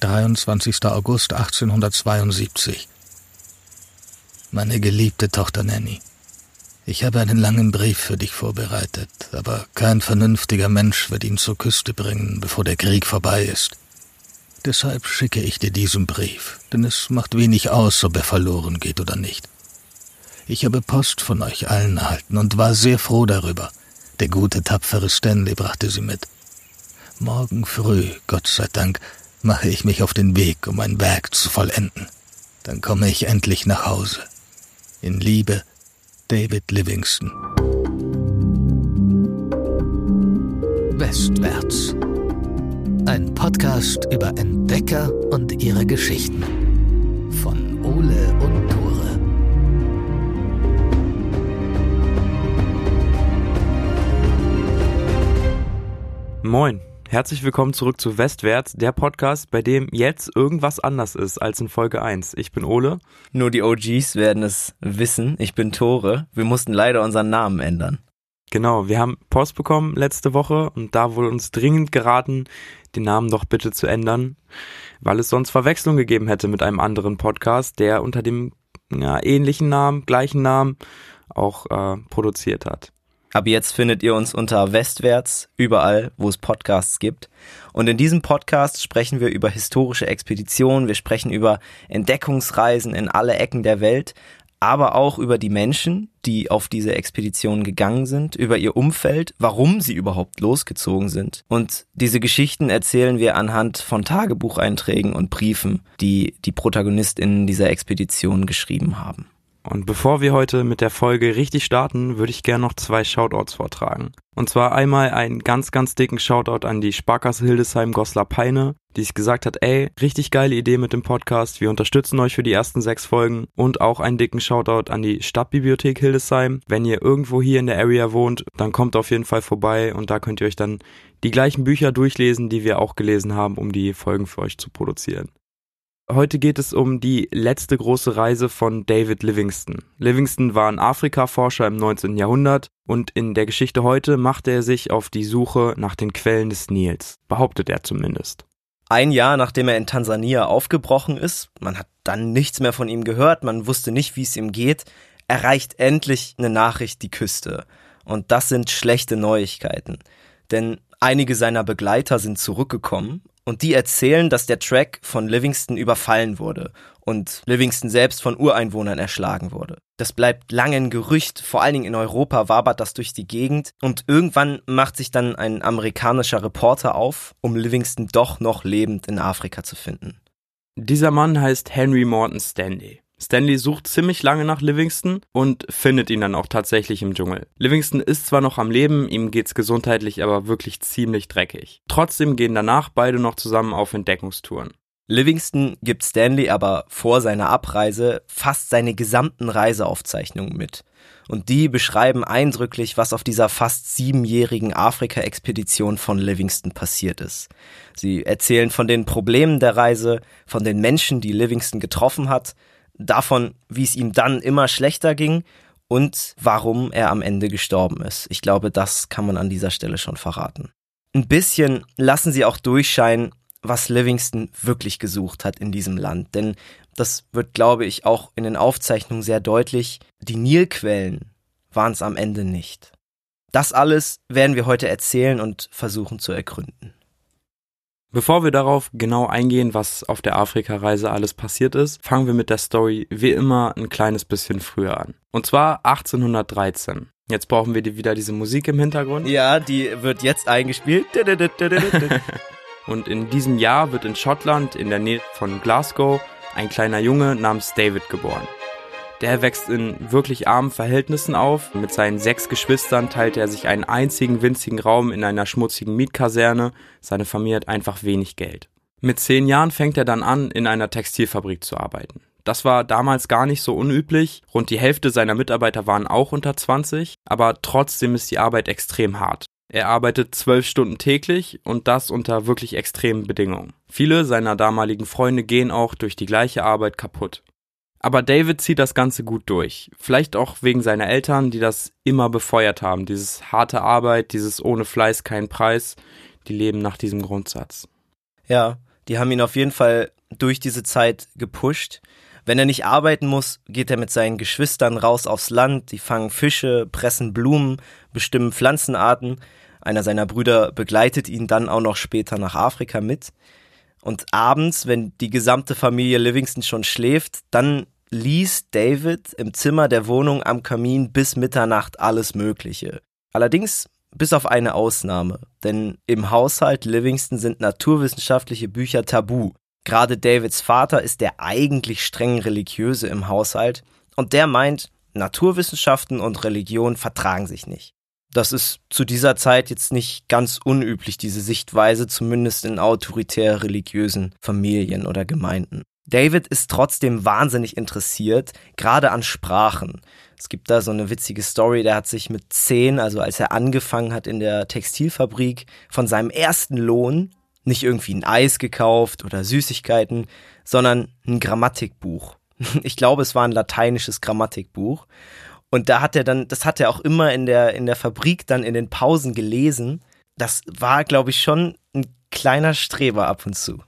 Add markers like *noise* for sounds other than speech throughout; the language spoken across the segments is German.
23. August 1872. Meine geliebte Tochter Nanny. Ich habe einen langen Brief für dich vorbereitet, aber kein vernünftiger Mensch wird ihn zur Küste bringen, bevor der Krieg vorbei ist. Deshalb schicke ich dir diesen Brief, denn es macht wenig aus, ob er verloren geht oder nicht. Ich habe Post von euch allen erhalten und war sehr froh darüber. Der gute, tapfere Stanley brachte sie mit. Morgen früh, Gott sei Dank, mache ich mich auf den Weg, um mein Werk zu vollenden. Dann komme ich endlich nach Hause. In Liebe, David Livingston. Westwärts. Ein Podcast über Entdecker und ihre Geschichten. Von Ole und Tore. Moin. Herzlich willkommen zurück zu Westwärts, der Podcast, bei dem jetzt irgendwas anders ist als in Folge 1. Ich bin Ole. Nur die OGs werden es wissen. Ich bin Tore. Wir mussten leider unseren Namen ändern. Genau, wir haben Post bekommen letzte Woche und da wurde uns dringend geraten, den Namen doch bitte zu ändern, weil es sonst Verwechslung gegeben hätte mit einem anderen Podcast, der unter dem ja, ähnlichen Namen, gleichen Namen auch äh, produziert hat. Ab jetzt findet ihr uns unter Westwärts, überall, wo es Podcasts gibt. Und in diesem Podcast sprechen wir über historische Expeditionen, wir sprechen über Entdeckungsreisen in alle Ecken der Welt, aber auch über die Menschen, die auf diese Expeditionen gegangen sind, über ihr Umfeld, warum sie überhaupt losgezogen sind. Und diese Geschichten erzählen wir anhand von Tagebucheinträgen und Briefen, die die Protagonistinnen dieser Expedition geschrieben haben. Und bevor wir heute mit der Folge richtig starten, würde ich gerne noch zwei Shoutouts vortragen. Und zwar einmal einen ganz, ganz dicken Shoutout an die Sparkasse Hildesheim Goslar Peine, die sich gesagt hat, ey, richtig geile Idee mit dem Podcast, wir unterstützen euch für die ersten sechs Folgen. Und auch einen dicken Shoutout an die Stadtbibliothek Hildesheim. Wenn ihr irgendwo hier in der Area wohnt, dann kommt auf jeden Fall vorbei und da könnt ihr euch dann die gleichen Bücher durchlesen, die wir auch gelesen haben, um die Folgen für euch zu produzieren. Heute geht es um die letzte große Reise von David Livingston. Livingston war ein Afrika-Forscher im 19. Jahrhundert und in der Geschichte heute machte er sich auf die Suche nach den Quellen des Nils, behauptet er zumindest. Ein Jahr nachdem er in Tansania aufgebrochen ist, man hat dann nichts mehr von ihm gehört, man wusste nicht, wie es ihm geht, erreicht endlich eine Nachricht die Küste. Und das sind schlechte Neuigkeiten. Denn einige seiner Begleiter sind zurückgekommen und die erzählen, dass der Track von Livingston überfallen wurde und Livingston selbst von Ureinwohnern erschlagen wurde. Das bleibt lange ein Gerücht, vor allen Dingen in Europa wabert das durch die Gegend und irgendwann macht sich dann ein amerikanischer Reporter auf, um Livingston doch noch lebend in Afrika zu finden. Dieser Mann heißt Henry Morton Stanley. Stanley sucht ziemlich lange nach Livingston und findet ihn dann auch tatsächlich im Dschungel. Livingston ist zwar noch am Leben, ihm geht's gesundheitlich aber wirklich ziemlich dreckig. Trotzdem gehen danach beide noch zusammen auf Entdeckungstouren. Livingston gibt Stanley aber vor seiner Abreise fast seine gesamten Reiseaufzeichnungen mit. Und die beschreiben eindrücklich, was auf dieser fast siebenjährigen Afrika-Expedition von Livingston passiert ist. Sie erzählen von den Problemen der Reise, von den Menschen, die Livingston getroffen hat davon, wie es ihm dann immer schlechter ging und warum er am Ende gestorben ist. Ich glaube, das kann man an dieser Stelle schon verraten. Ein bisschen lassen sie auch durchscheinen, was Livingston wirklich gesucht hat in diesem Land, denn das wird, glaube ich, auch in den Aufzeichnungen sehr deutlich. Die Nilquellen waren es am Ende nicht. Das alles werden wir heute erzählen und versuchen zu ergründen. Bevor wir darauf genau eingehen, was auf der Afrika-Reise alles passiert ist, fangen wir mit der Story wie immer ein kleines bisschen früher an. Und zwar 1813. Jetzt brauchen wir wieder diese Musik im Hintergrund. Ja, die wird jetzt eingespielt. *laughs* Und in diesem Jahr wird in Schottland in der Nähe von Glasgow ein kleiner Junge namens David geboren. Der wächst in wirklich armen Verhältnissen auf. Mit seinen sechs Geschwistern teilt er sich einen einzigen winzigen Raum in einer schmutzigen Mietkaserne. Seine Familie hat einfach wenig Geld. Mit zehn Jahren fängt er dann an, in einer Textilfabrik zu arbeiten. Das war damals gar nicht so unüblich. Rund die Hälfte seiner Mitarbeiter waren auch unter 20, aber trotzdem ist die Arbeit extrem hart. Er arbeitet zwölf Stunden täglich und das unter wirklich extremen Bedingungen. Viele seiner damaligen Freunde gehen auch durch die gleiche Arbeit kaputt. Aber David zieht das Ganze gut durch. Vielleicht auch wegen seiner Eltern, die das immer befeuert haben. Dieses harte Arbeit, dieses ohne Fleiß kein Preis. Die leben nach diesem Grundsatz. Ja, Die haben ihn auf jeden Fall durch diese Zeit gepusht. Wenn er nicht arbeiten muss, geht er mit seinen Geschwistern raus aufs Land, die fangen Fische, pressen Blumen, bestimmen Pflanzenarten. Einer seiner Brüder begleitet ihn dann auch noch später nach Afrika mit. Und abends, wenn die gesamte Familie Livingston schon schläft, dann liest David im Zimmer der Wohnung am Kamin bis Mitternacht alles Mögliche. Allerdings bis auf eine Ausnahme, denn im Haushalt Livingston sind naturwissenschaftliche Bücher tabu. Gerade Davids Vater ist der eigentlich streng religiöse im Haushalt und der meint, Naturwissenschaften und Religion vertragen sich nicht. Das ist zu dieser Zeit jetzt nicht ganz unüblich, diese Sichtweise, zumindest in autoritär religiösen Familien oder Gemeinden. David ist trotzdem wahnsinnig interessiert, gerade an Sprachen. Es gibt da so eine witzige Story, der hat sich mit zehn, also als er angefangen hat in der Textilfabrik, von seinem ersten Lohn nicht irgendwie ein Eis gekauft oder Süßigkeiten, sondern ein Grammatikbuch. *laughs* Ich glaube, es war ein lateinisches Grammatikbuch. Und da hat er dann, das hat er auch immer in der, in der Fabrik dann in den Pausen gelesen. Das war, glaube ich, schon ein kleiner Streber ab und zu.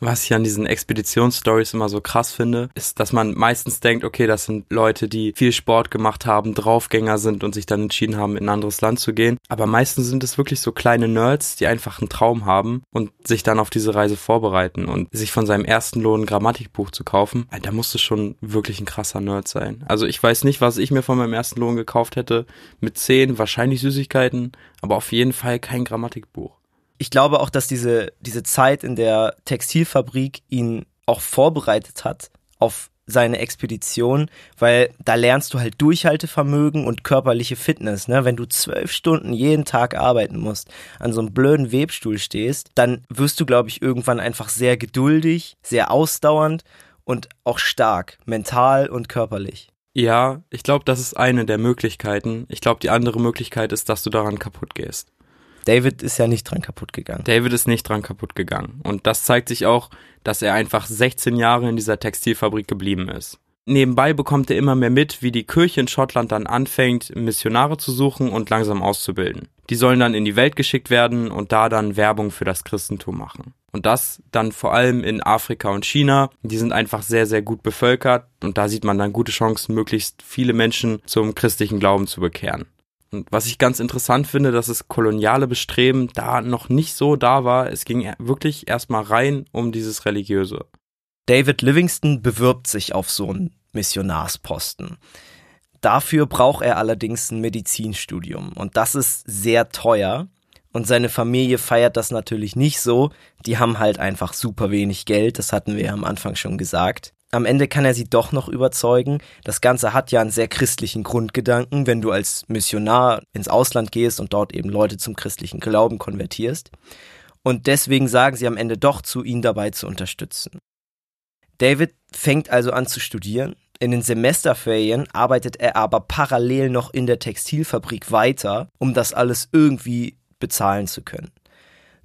Was ich an diesen Expeditionsstories immer so krass finde, ist, dass man meistens denkt, okay, das sind Leute, die viel Sport gemacht haben, Draufgänger sind und sich dann entschieden haben, in ein anderes Land zu gehen. Aber meistens sind es wirklich so kleine Nerds, die einfach einen Traum haben und sich dann auf diese Reise vorbereiten und sich von seinem ersten Lohn ein Grammatikbuch zu kaufen. Da musste schon wirklich ein krasser Nerd sein. Also ich weiß nicht, was ich mir von meinem ersten Lohn gekauft hätte. Mit zehn wahrscheinlich Süßigkeiten, aber auf jeden Fall kein Grammatikbuch ich glaube auch, dass diese, diese Zeit in der Textilfabrik ihn auch vorbereitet hat auf seine Expedition, weil da lernst du halt Durchhaltevermögen und körperliche Fitness. Ne? Wenn du zwölf Stunden jeden Tag arbeiten musst, an so einem blöden Webstuhl stehst, dann wirst du, glaube ich, irgendwann einfach sehr geduldig, sehr ausdauernd und auch stark, mental und körperlich. Ja, ich glaube, das ist eine der Möglichkeiten. Ich glaube, die andere Möglichkeit ist, dass du daran kaputt gehst. David ist ja nicht dran kaputt gegangen. David ist nicht dran kaputt gegangen. Und das zeigt sich auch, dass er einfach 16 Jahre in dieser Textilfabrik geblieben ist. Nebenbei bekommt er immer mehr mit, wie die Kirche in Schottland dann anfängt, Missionare zu suchen und langsam auszubilden. Die sollen dann in die Welt geschickt werden und da dann Werbung für das Christentum machen. Und das dann vor allem in Afrika und China. Die sind einfach sehr, sehr gut bevölkert und da sieht man dann gute Chancen, möglichst viele Menschen zum christlichen Glauben zu bekehren. Und was ich ganz interessant finde, dass das koloniale Bestreben da noch nicht so da war. Es ging wirklich erstmal rein um dieses Religiöse. David Livingston bewirbt sich auf so einen Missionarsposten. Dafür braucht er allerdings ein Medizinstudium und das ist sehr teuer. Und seine Familie feiert das natürlich nicht so. Die haben halt einfach super wenig Geld, das hatten wir ja am Anfang schon gesagt am Ende kann er sie doch noch überzeugen. Das Ganze hat ja einen sehr christlichen Grundgedanken, wenn du als Missionar ins Ausland gehst und dort eben Leute zum christlichen Glauben konvertierst. Und deswegen sagen sie am Ende doch zu, ihn dabei zu unterstützen. David fängt also an zu studieren. In den Semesterferien arbeitet er aber parallel noch in der Textilfabrik weiter, um das alles irgendwie bezahlen zu können.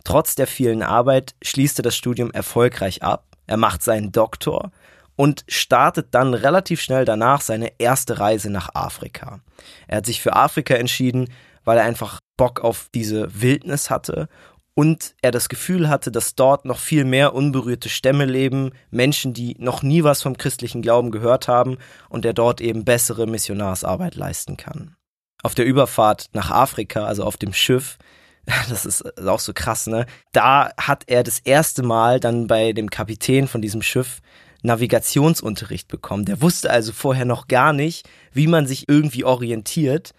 Trotz der vielen Arbeit schließt er das Studium erfolgreich ab. Er macht seinen Doktor und startet dann relativ schnell danach seine erste Reise nach Afrika. Er hat sich für Afrika entschieden, weil er einfach Bock auf diese Wildnis hatte und er das Gefühl hatte, dass dort noch viel mehr unberührte Stämme leben, Menschen, die noch nie was vom christlichen Glauben gehört haben und er dort eben bessere Missionarsarbeit leisten kann. Auf der Überfahrt nach Afrika, also auf dem Schiff, *laughs* das ist auch so krass, ne? Da hat er das erste Mal dann bei dem Kapitän von diesem Schiff Navigationsunterricht bekommen. Der wusste also vorher noch gar nicht, wie man sich irgendwie orientiert.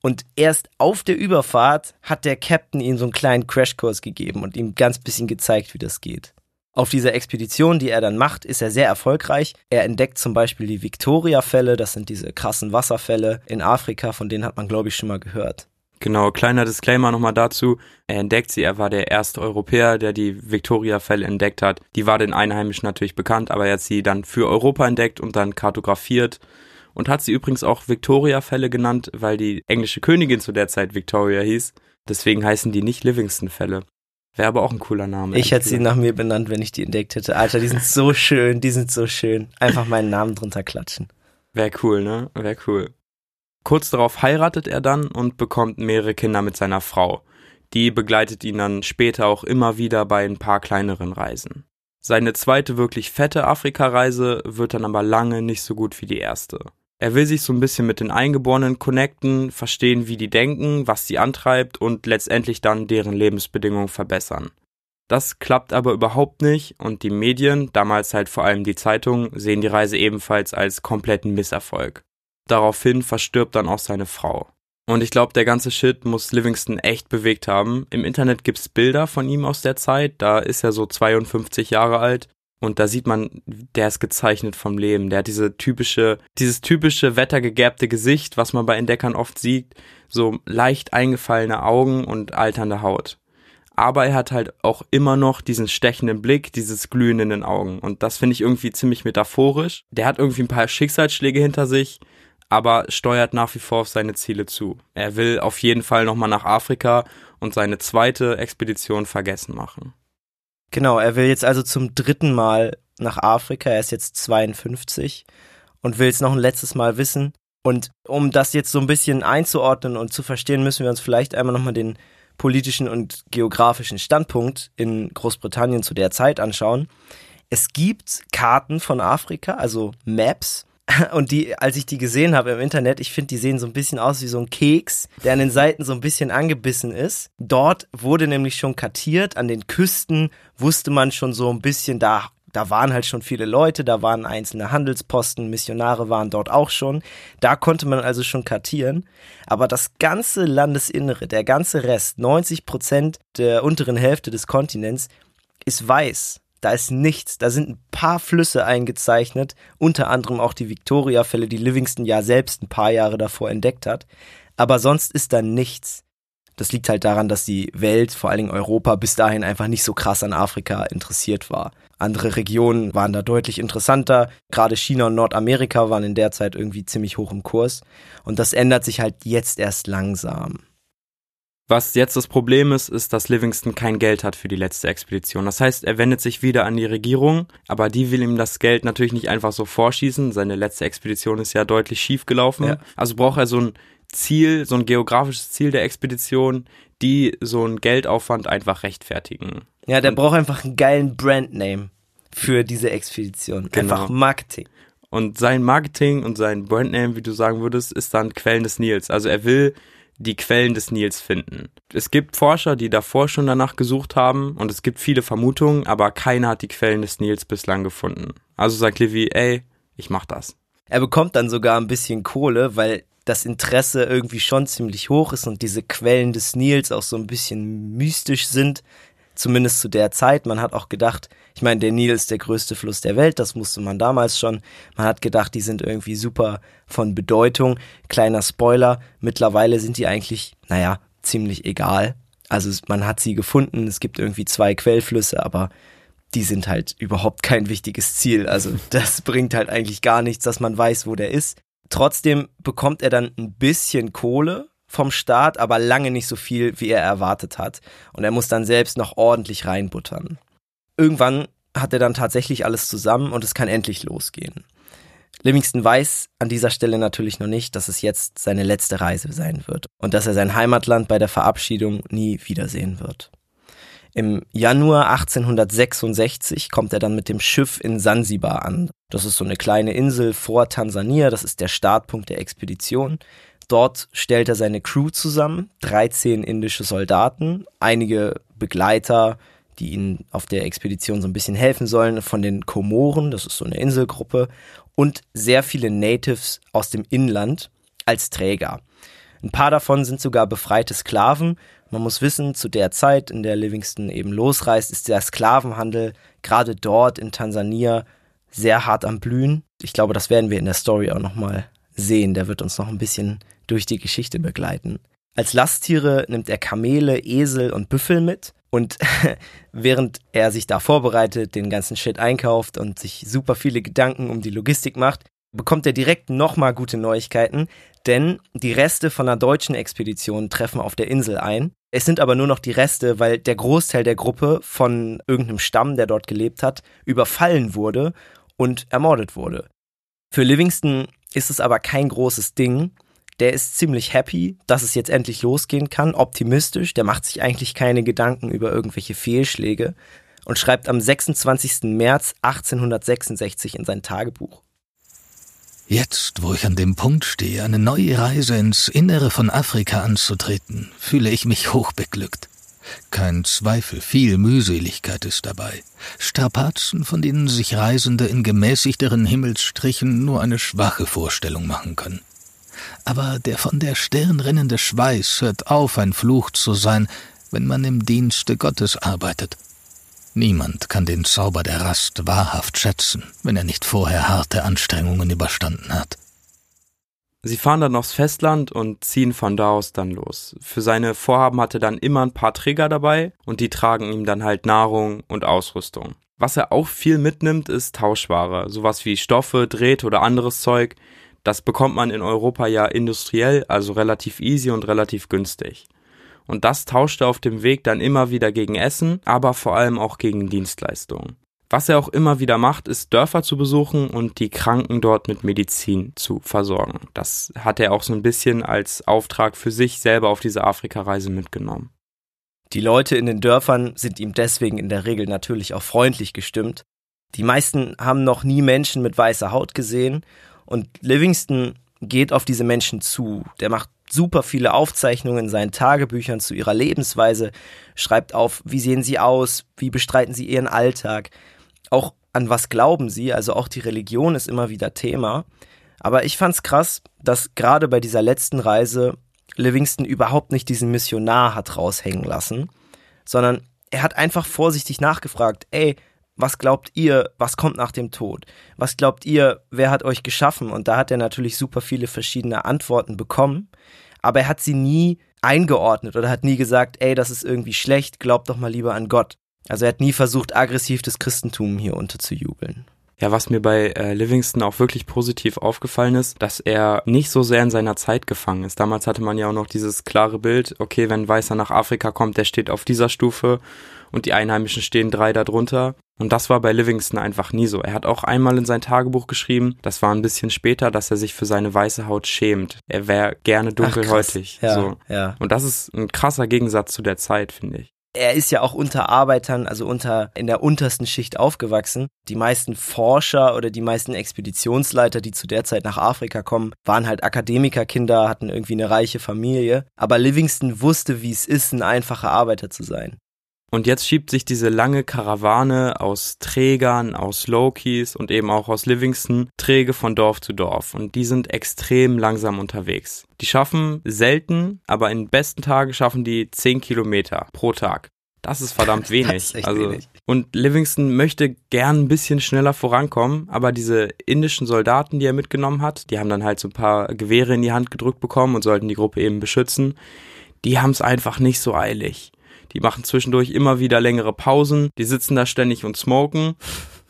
Und erst auf der Überfahrt hat der Captain ihm so einen kleinen Crashkurs gegeben und ihm ganz bisschen gezeigt, wie das geht. Auf dieser Expedition, die er dann macht, ist er sehr erfolgreich. Er entdeckt zum Beispiel die Victoria-Fälle, das sind diese krassen Wasserfälle in Afrika, von denen hat man, glaube ich, schon mal gehört. Genau, kleiner Disclaimer nochmal dazu. Er entdeckt sie, er war der erste Europäer, der die Victoria-Fälle entdeckt hat. Die war den Einheimischen natürlich bekannt, aber er hat sie dann für Europa entdeckt und dann kartografiert und hat sie übrigens auch Victoria-Fälle genannt, weil die englische Königin zu der Zeit Victoria hieß. Deswegen heißen die nicht Livingston-Fälle. Wäre aber auch ein cooler Name. Ich hätte sie nach mir benannt, wenn ich die entdeckt hätte. Alter, die sind so *laughs* schön, die sind so schön. Einfach meinen Namen drunter klatschen. Wäre cool, ne? Wäre cool. Kurz darauf heiratet er dann und bekommt mehrere Kinder mit seiner Frau. Die begleitet ihn dann später auch immer wieder bei ein paar kleineren Reisen. Seine zweite wirklich fette Afrika-Reise wird dann aber lange nicht so gut wie die erste. Er will sich so ein bisschen mit den Eingeborenen connecten, verstehen, wie die denken, was sie antreibt und letztendlich dann deren Lebensbedingungen verbessern. Das klappt aber überhaupt nicht und die Medien, damals halt vor allem die Zeitung, sehen die Reise ebenfalls als kompletten Misserfolg. Daraufhin verstirbt dann auch seine Frau. Und ich glaube, der ganze Shit muss Livingston echt bewegt haben. Im Internet gibt's Bilder von ihm aus der Zeit, da ist er so 52 Jahre alt und da sieht man, der ist gezeichnet vom Leben. Der hat diese typische, dieses typische wettergegerbte Gesicht, was man bei Entdeckern oft sieht. So leicht eingefallene Augen und alternde Haut. Aber er hat halt auch immer noch diesen stechenden Blick, dieses Glühen in den Augen. Und das finde ich irgendwie ziemlich metaphorisch. Der hat irgendwie ein paar Schicksalsschläge hinter sich, aber steuert nach wie vor auf seine Ziele zu. Er will auf jeden Fall nochmal nach Afrika und seine zweite Expedition vergessen machen. Genau, er will jetzt also zum dritten Mal nach Afrika. Er ist jetzt 52 und will es noch ein letztes Mal wissen. Und um das jetzt so ein bisschen einzuordnen und zu verstehen, müssen wir uns vielleicht einmal nochmal den politischen und geografischen Standpunkt in Großbritannien zu der Zeit anschauen. Es gibt Karten von Afrika, also Maps, und die, als ich die gesehen habe im Internet, ich finde, die sehen so ein bisschen aus wie so ein Keks, der an den Seiten so ein bisschen angebissen ist. Dort wurde nämlich schon kartiert, an den Küsten wusste man schon so ein bisschen, da, da waren halt schon viele Leute, da waren einzelne Handelsposten, Missionare waren dort auch schon. Da konnte man also schon kartieren. Aber das ganze Landesinnere, der ganze Rest, 90 Prozent der unteren Hälfte des Kontinents, ist weiß. Da ist nichts. Da sind ein paar Flüsse eingezeichnet, unter anderem auch die Victoria-Fälle, die Livingston ja selbst ein paar Jahre davor entdeckt hat. Aber sonst ist da nichts. Das liegt halt daran, dass die Welt, vor allen Dingen Europa, bis dahin einfach nicht so krass an Afrika interessiert war. Andere Regionen waren da deutlich interessanter. Gerade China und Nordamerika waren in der Zeit irgendwie ziemlich hoch im Kurs. Und das ändert sich halt jetzt erst langsam. Was jetzt das Problem ist, ist, dass Livingston kein Geld hat für die letzte Expedition. Das heißt, er wendet sich wieder an die Regierung, aber die will ihm das Geld natürlich nicht einfach so vorschießen. Seine letzte Expedition ist ja deutlich schief gelaufen. Ja. Also braucht er so ein Ziel, so ein geografisches Ziel der Expedition, die so einen Geldaufwand einfach rechtfertigen. Ja, der Und braucht einfach einen geilen Brandname für diese Expedition. Genau. Einfach Marketing. Und sein Marketing und sein Brandname, wie du sagen würdest, ist dann Quellen des Nils. Also er will die Quellen des Nils finden. Es gibt Forscher, die davor schon danach gesucht haben und es gibt viele Vermutungen, aber keiner hat die Quellen des Nils bislang gefunden. Also sagt Livy, ey, ich mach das. Er bekommt dann sogar ein bisschen Kohle, weil das Interesse irgendwie schon ziemlich hoch ist und diese Quellen des Nils auch so ein bisschen mystisch sind zumindest zu der Zeit. Man hat auch gedacht, ich meine, der Nil ist der größte Fluss der Welt, das wusste man damals schon. Man hat gedacht, die sind irgendwie super von Bedeutung. Kleiner Spoiler, mittlerweile sind die eigentlich, naja, ziemlich egal. Also man hat sie gefunden, es gibt irgendwie zwei Quellflüsse, aber die sind halt überhaupt kein wichtiges Ziel. Also *laughs* das bringt halt eigentlich gar nichts, dass man weiß, wo der ist. Trotzdem bekommt er dann ein bisschen Kohle vom Staat, aber lange nicht so viel, wie er erwartet hat. Und er muss dann selbst noch ordentlich reinbuttern. Irgendwann hat er dann tatsächlich alles zusammen und es kann endlich losgehen. Livingston weiß an dieser Stelle natürlich noch nicht, dass es jetzt seine letzte Reise sein wird und dass er sein Heimatland bei der Verabschiedung nie wiedersehen wird. Im Januar 1866 kommt er dann mit dem Schiff in Sansibar an. Das ist so eine kleine Insel vor Tansania, das ist der Startpunkt der Expedition. Dort stellt er seine Crew zusammen, 13 indische Soldaten, einige Begleiter, die ihnen auf der Expedition so ein bisschen helfen sollen, von den Komoren, das ist so eine Inselgruppe, und sehr viele Natives aus dem Inland als Träger. Ein paar davon sind sogar befreite Sklaven. Man muss wissen, zu der Zeit, in der Livingston eben losreist, ist der Sklavenhandel gerade dort in Tansania sehr hart am Blühen. Ich glaube, das werden wir in der Story auch nochmal sehen. Der wird uns noch ein bisschen durch die Geschichte begleiten. Als Lasttiere nimmt er Kamele, Esel und Büffel mit. Und *laughs* während er sich da vorbereitet, den ganzen Shit einkauft und sich super viele Gedanken um die Logistik macht, bekommt er direkt nochmal gute Neuigkeiten, denn die Reste von einer deutschen Expedition treffen auf der Insel ein. Es sind aber nur noch die Reste, weil der Großteil der Gruppe von irgendeinem Stamm, der dort gelebt hat, überfallen wurde und ermordet wurde. Für Livingston ist es aber kein großes Ding, der ist ziemlich happy, dass es jetzt endlich losgehen kann, optimistisch, der macht sich eigentlich keine Gedanken über irgendwelche Fehlschläge. und schreibt am 26. März 1866 in sein Tagebuch. Jetzt, wo ich an dem Punkt stehe, eine neue Reise ins Innere von Afrika anzutreten, fühle ich mich hochbeglückt. Kein Zweifel, viel Mühseligkeit ist dabei. Strapazen, von denen sich Reisende in gemäßigteren Himmelsstrichen nur eine schwache Vorstellung machen können. Aber der von der Stirn rinnende Schweiß hört auf, ein Fluch zu sein, wenn man im Dienste Gottes arbeitet. Niemand kann den Zauber der Rast wahrhaft schätzen, wenn er nicht vorher harte Anstrengungen überstanden hat. Sie fahren dann aufs Festland und ziehen von da aus dann los. Für seine Vorhaben hatte dann immer ein paar Träger dabei und die tragen ihm dann halt Nahrung und Ausrüstung. Was er auch viel mitnimmt, ist Tauschware, sowas wie Stoffe, Drähte oder anderes Zeug. Das bekommt man in Europa ja industriell, also relativ easy und relativ günstig. Und das tauscht er auf dem Weg dann immer wieder gegen Essen, aber vor allem auch gegen Dienstleistungen. Was er auch immer wieder macht, ist Dörfer zu besuchen und die Kranken dort mit Medizin zu versorgen. Das hat er auch so ein bisschen als Auftrag für sich selber auf diese Afrika-Reise mitgenommen. Die Leute in den Dörfern sind ihm deswegen in der Regel natürlich auch freundlich gestimmt. Die meisten haben noch nie Menschen mit weißer Haut gesehen und Livingston geht auf diese Menschen zu. Der macht super viele Aufzeichnungen in seinen Tagebüchern zu ihrer Lebensweise, schreibt auf, wie sehen sie aus, wie bestreiten sie ihren Alltag auch an was glauben sie, also auch die Religion ist immer wieder Thema. Aber ich fand's krass, dass gerade bei dieser letzten Reise Livingston überhaupt nicht diesen Missionar hat raushängen lassen, sondern er hat einfach vorsichtig nachgefragt, ey, was glaubt ihr, was kommt nach dem Tod? Was glaubt ihr, wer hat euch geschaffen? Und da hat er natürlich super viele verschiedene Antworten bekommen, aber er hat sie nie eingeordnet oder hat nie gesagt, ey, das ist irgendwie schlecht, glaubt doch mal lieber an Gott. Also er hat nie versucht, aggressiv das Christentum hier unterzujubeln. Ja, was mir bei äh, Livingston auch wirklich positiv aufgefallen ist, dass er nicht so sehr in seiner Zeit gefangen ist. Damals hatte man ja auch noch dieses klare Bild, okay, wenn Weißer nach Afrika kommt, der steht auf dieser Stufe und die Einheimischen stehen drei darunter. Und das war bei Livingston einfach nie so. Er hat auch einmal in sein Tagebuch geschrieben, das war ein bisschen später, dass er sich für seine weiße Haut schämt. Er wäre gerne dunkelhäutig. Ja, so. ja. Und das ist ein krasser Gegensatz zu der Zeit, finde ich er ist ja auch unter Arbeitern, also unter in der untersten Schicht aufgewachsen. Die meisten Forscher oder die meisten Expeditionsleiter, die zu der Zeit nach Afrika kommen, waren halt Akademikerkinder, hatten irgendwie eine reiche Familie. Aber Livingston wusste, wie es ist, ein einfacher Arbeiter zu sein. Und jetzt schiebt sich diese lange Karawane aus Trägern, aus Lokies und eben auch aus Livingston träge von Dorf zu Dorf. Und die sind extrem langsam unterwegs. Die schaffen selten, aber in besten Tagen schaffen die 10 Kilometer pro Tag. Das ist verdammt *laughs* wenig. ist also, wenig. Und Livingston möchte gern ein bisschen schneller vorankommen, aber diese indischen Soldaten, die er mitgenommen hat, die haben dann halt so ein paar Gewehre in die Hand gedrückt bekommen und sollten die Gruppe eben beschützen. Die haben es einfach nicht so eilig. Die machen zwischendurch immer wieder längere Pausen. Die sitzen da ständig und smoken.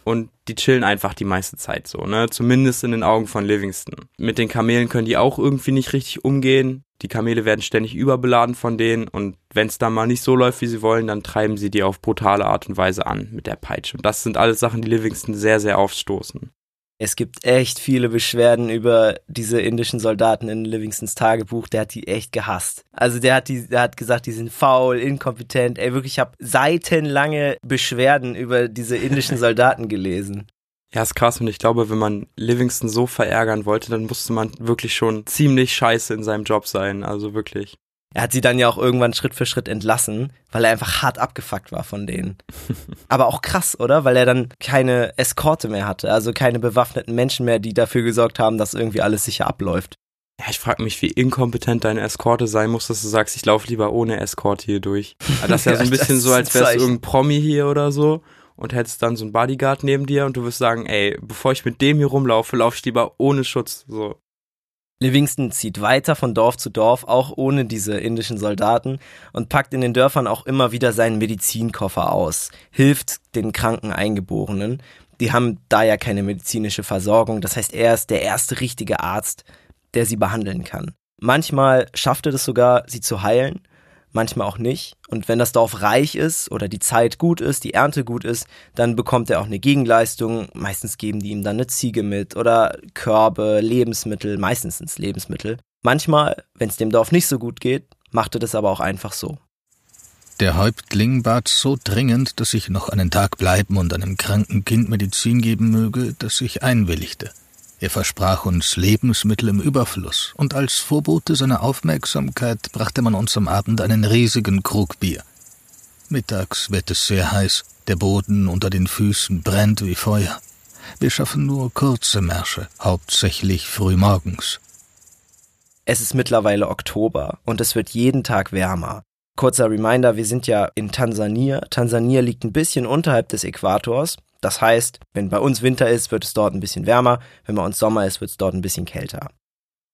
Und die chillen einfach die meiste Zeit so, ne? Zumindest in den Augen von Livingston. Mit den Kamelen können die auch irgendwie nicht richtig umgehen. Die Kamele werden ständig überbeladen von denen und wenn es dann mal nicht so läuft, wie sie wollen, dann treiben sie die auf brutale Art und Weise an mit der Peitsche. Und das sind alles Sachen, die Livingston sehr, sehr aufstoßen. Es gibt echt viele Beschwerden über diese indischen Soldaten in Livingstons Tagebuch. Der hat die echt gehasst. Also der hat die, der hat gesagt, die sind faul, inkompetent. Ey, wirklich, ich habe seitenlange Beschwerden über diese indischen *laughs* Soldaten gelesen. Ja, ist krass und ich glaube, wenn man Livingston so verärgern wollte, dann musste man wirklich schon ziemlich scheiße in seinem Job sein. Also wirklich. Er hat sie dann ja auch irgendwann Schritt für Schritt entlassen, weil er einfach hart abgefuckt war von denen. *laughs* Aber auch krass, oder? Weil er dann keine Eskorte mehr hatte, also keine bewaffneten Menschen mehr, die dafür gesorgt haben, dass irgendwie alles sicher abläuft. Ja, ich frage mich, wie inkompetent deine Eskorte sein muss, dass du sagst, ich laufe lieber ohne Eskorte hier durch. Das ist ja *laughs* so ein bisschen so, als wärst du irgendein Promi hier oder so und hättest dann so einen Bodyguard neben dir und du wirst sagen, ey, bevor ich mit dem hier rumlaufe, laufe ich lieber ohne Schutz. So. Livingston zieht weiter von Dorf zu Dorf, auch ohne diese indischen Soldaten, und packt in den Dörfern auch immer wieder seinen Medizinkoffer aus, hilft den kranken Eingeborenen. Die haben da ja keine medizinische Versorgung, das heißt, er ist der erste richtige Arzt, der sie behandeln kann. Manchmal schafft er es sogar, sie zu heilen, manchmal auch nicht. Und wenn das Dorf reich ist oder die Zeit gut ist, die Ernte gut ist, dann bekommt er auch eine Gegenleistung. Meistens geben die ihm dann eine Ziege mit oder Körbe, Lebensmittel, meistens ins Lebensmittel. Manchmal, wenn es dem Dorf nicht so gut geht, macht er das aber auch einfach so. Der Häuptling bat so dringend, dass ich noch einen Tag bleiben und einem kranken Kind Medizin geben möge, dass ich einwilligte. Er versprach uns Lebensmittel im Überfluss, und als Vorbote seiner Aufmerksamkeit brachte man uns am Abend einen riesigen Krug Bier. Mittags wird es sehr heiß, der Boden unter den Füßen brennt wie Feuer. Wir schaffen nur kurze Märsche, hauptsächlich frühmorgens. Es ist mittlerweile Oktober und es wird jeden Tag wärmer. Kurzer Reminder, wir sind ja in Tansania. Tansania liegt ein bisschen unterhalb des Äquators. Das heißt, wenn bei uns Winter ist, wird es dort ein bisschen wärmer, wenn bei uns Sommer ist, wird es dort ein bisschen kälter.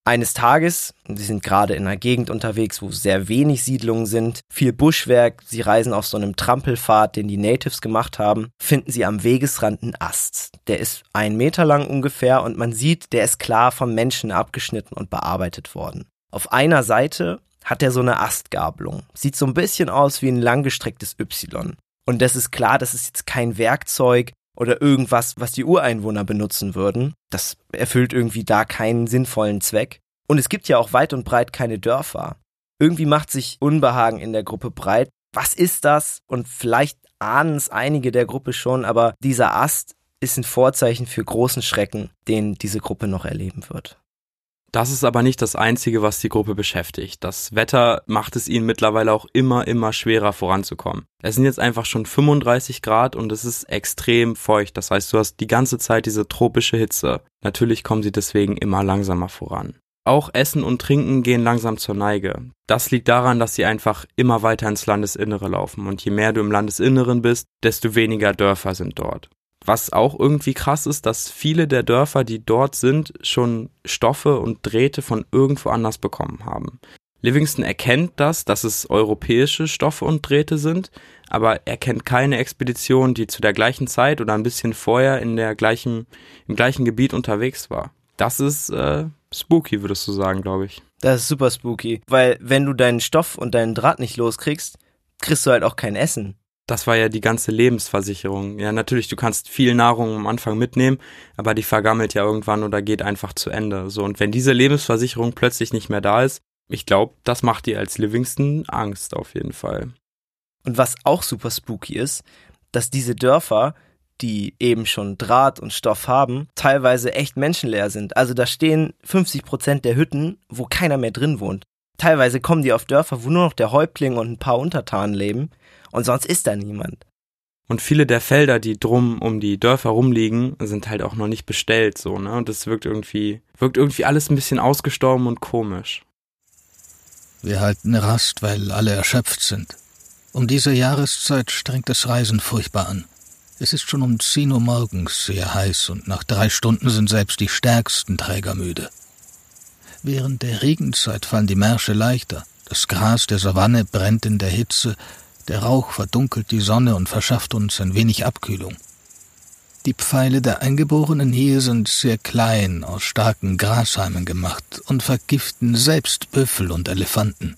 Eines Tages, sie sind gerade in einer Gegend unterwegs, wo sehr wenig Siedlungen sind, viel Buschwerk, sie reisen auf so einem Trampelpfad, den die Natives gemacht haben, finden sie am Wegesrand einen Ast. Der ist ein Meter lang ungefähr und man sieht, der ist klar vom Menschen abgeschnitten und bearbeitet worden. Auf einer Seite hat er so eine Astgabelung. Sieht so ein bisschen aus wie ein langgestrecktes Y. Und das ist klar, das ist jetzt kein Werkzeug oder irgendwas, was die Ureinwohner benutzen würden. Das erfüllt irgendwie da keinen sinnvollen Zweck. Und es gibt ja auch weit und breit keine Dörfer. Irgendwie macht sich Unbehagen in der Gruppe breit. Was ist das? Und vielleicht ahnen es einige der Gruppe schon, aber dieser Ast ist ein Vorzeichen für großen Schrecken, den diese Gruppe noch erleben wird. Das ist aber nicht das Einzige, was die Gruppe beschäftigt. Das Wetter macht es ihnen mittlerweile auch immer, immer schwerer voranzukommen. Es sind jetzt einfach schon 35 Grad und es ist extrem feucht. Das heißt, du hast die ganze Zeit diese tropische Hitze. Natürlich kommen sie deswegen immer langsamer voran. Auch Essen und Trinken gehen langsam zur Neige. Das liegt daran, dass sie einfach immer weiter ins Landesinnere laufen und je mehr du im Landesinneren bist, desto weniger Dörfer sind dort. Was auch irgendwie krass ist, dass viele der Dörfer, die dort sind, schon Stoffe und Drähte von irgendwo anders bekommen haben. Livingston erkennt das, dass es europäische Stoffe und Drähte sind, aber er kennt keine Expedition, die zu der gleichen Zeit oder ein bisschen vorher in der gleichen, im gleichen Gebiet unterwegs war. Das ist äh, spooky, würdest du sagen, glaube ich. Das ist super spooky, weil wenn du deinen Stoff und deinen Draht nicht loskriegst, kriegst du halt auch kein Essen das war ja die ganze Lebensversicherung. Ja, natürlich, du kannst viel Nahrung am Anfang mitnehmen, aber die vergammelt ja irgendwann oder geht einfach zu Ende. So, und wenn diese Lebensversicherung plötzlich nicht mehr da ist, ich glaube, das macht dir als Livingston Angst auf jeden Fall. Und was auch super spooky ist, dass diese Dörfer, die eben schon Draht und Stoff haben, teilweise echt menschenleer sind. Also da stehen 50 Prozent der Hütten, wo keiner mehr drin wohnt. Teilweise kommen die auf Dörfer, wo nur noch der Häuptling und ein paar Untertanen leben und sonst ist da niemand. Und viele der Felder, die drum um die Dörfer rumliegen, sind halt auch noch nicht bestellt, so, ne? Und das wirkt irgendwie, wirkt irgendwie alles ein bisschen ausgestorben und komisch. Wir halten Rast, weil alle erschöpft sind. Um diese Jahreszeit strengt das Reisen furchtbar an. Es ist schon um zehn Uhr morgens sehr heiß und nach drei Stunden sind selbst die stärksten Träger müde. Während der Regenzeit fallen die Märsche leichter. Das Gras der Savanne brennt in der Hitze der Rauch verdunkelt die Sonne und verschafft uns ein wenig Abkühlung. Die Pfeile der Eingeborenen hier sind sehr klein, aus starken Grashalmen gemacht und vergiften selbst Büffel und Elefanten.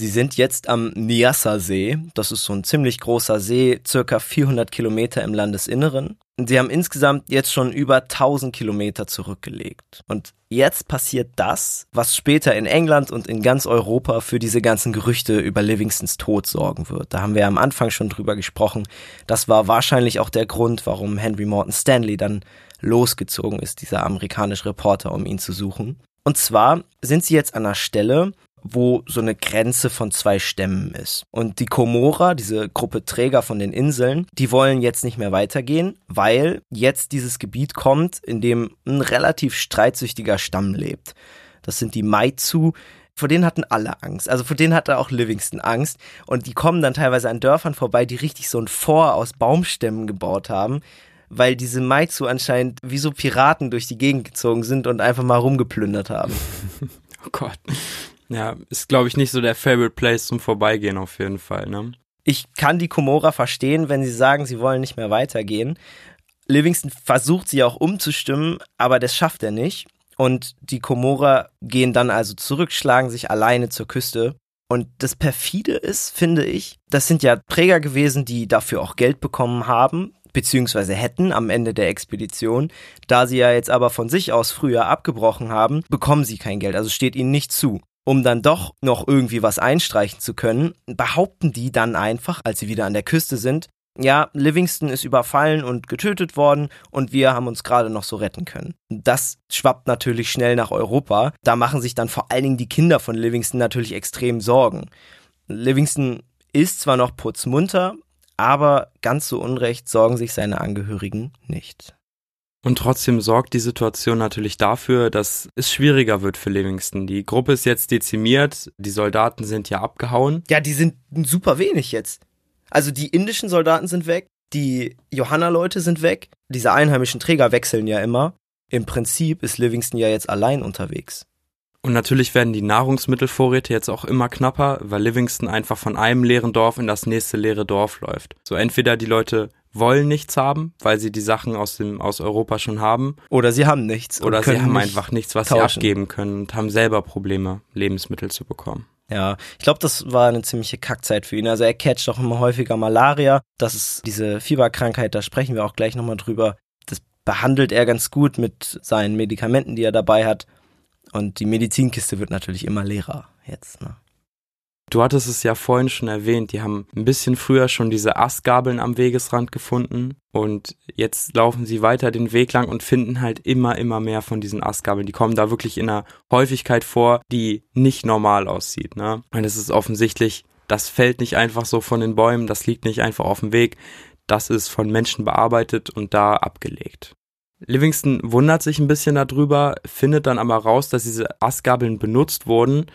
Sie sind jetzt am Nyassa-See. Das ist so ein ziemlich großer See, circa 400 Kilometer im Landesinneren. Sie haben insgesamt jetzt schon über 1000 Kilometer zurückgelegt. Und jetzt passiert das, was später in England und in ganz Europa für diese ganzen Gerüchte über Livingstons Tod sorgen wird. Da haben wir am Anfang schon drüber gesprochen. Das war wahrscheinlich auch der Grund, warum Henry Morton Stanley dann losgezogen ist, dieser amerikanische Reporter, um ihn zu suchen. Und zwar sind sie jetzt an einer Stelle, wo so eine Grenze von zwei Stämmen ist. Und die Komora, diese Gruppe Träger von den Inseln, die wollen jetzt nicht mehr weitergehen, weil jetzt dieses Gebiet kommt, in dem ein relativ streitsüchtiger Stamm lebt. Das sind die Maizu, vor denen hatten alle Angst. Also vor denen hatte auch Livingston Angst. Und die kommen dann teilweise an Dörfern vorbei, die richtig so ein Fort aus Baumstämmen gebaut haben, weil diese Maizu anscheinend wie so Piraten durch die Gegend gezogen sind und einfach mal rumgeplündert haben. *laughs* oh Gott. Ja, ist glaube ich nicht so der Favorite Place zum Vorbeigehen auf jeden Fall, ne? Ich kann die Komora verstehen, wenn sie sagen, sie wollen nicht mehr weitergehen. Livingston versucht sie auch umzustimmen, aber das schafft er nicht. Und die Komora gehen dann also zurück, schlagen sich alleine zur Küste. Und das perfide ist, finde ich, das sind ja Träger gewesen, die dafür auch Geld bekommen haben, beziehungsweise hätten am Ende der Expedition. Da sie ja jetzt aber von sich aus früher abgebrochen haben, bekommen sie kein Geld, also steht ihnen nicht zu. Um dann doch noch irgendwie was einstreichen zu können, behaupten die dann einfach, als sie wieder an der Küste sind, ja, Livingston ist überfallen und getötet worden und wir haben uns gerade noch so retten können. Das schwappt natürlich schnell nach Europa. Da machen sich dann vor allen Dingen die Kinder von Livingston natürlich extrem Sorgen. Livingston ist zwar noch putzmunter, aber ganz so unrecht sorgen sich seine Angehörigen nicht. Und trotzdem sorgt die Situation natürlich dafür, dass es schwieriger wird für Livingston. Die Gruppe ist jetzt dezimiert, die Soldaten sind ja abgehauen. Ja, die sind super wenig jetzt. Also die indischen Soldaten sind weg, die Johanna-Leute sind weg, diese einheimischen Träger wechseln ja immer. Im Prinzip ist Livingston ja jetzt allein unterwegs. Und natürlich werden die Nahrungsmittelvorräte jetzt auch immer knapper, weil Livingston einfach von einem leeren Dorf in das nächste leere Dorf läuft. So entweder die Leute wollen nichts haben, weil sie die Sachen aus dem aus Europa schon haben, oder sie haben nichts oder sie haben einfach nichts, was tauschen. sie abgeben können und haben selber Probleme, Lebensmittel zu bekommen. Ja, ich glaube, das war eine ziemliche Kackzeit für ihn. Also er catcht auch immer häufiger Malaria. Das ist diese Fieberkrankheit, da sprechen wir auch gleich nochmal drüber. Das behandelt er ganz gut mit seinen Medikamenten, die er dabei hat. Und die Medizinkiste wird natürlich immer leerer jetzt. Ne? Du hattest es ja vorhin schon erwähnt, die haben ein bisschen früher schon diese Astgabeln am Wegesrand gefunden und jetzt laufen sie weiter den Weg lang und finden halt immer, immer mehr von diesen Astgabeln. Die kommen da wirklich in einer Häufigkeit vor, die nicht normal aussieht. Ne? Und es ist offensichtlich, das fällt nicht einfach so von den Bäumen, das liegt nicht einfach auf dem Weg, das ist von Menschen bearbeitet und da abgelegt. Livingston wundert sich ein bisschen darüber, findet dann aber raus, dass diese Astgabeln benutzt wurden,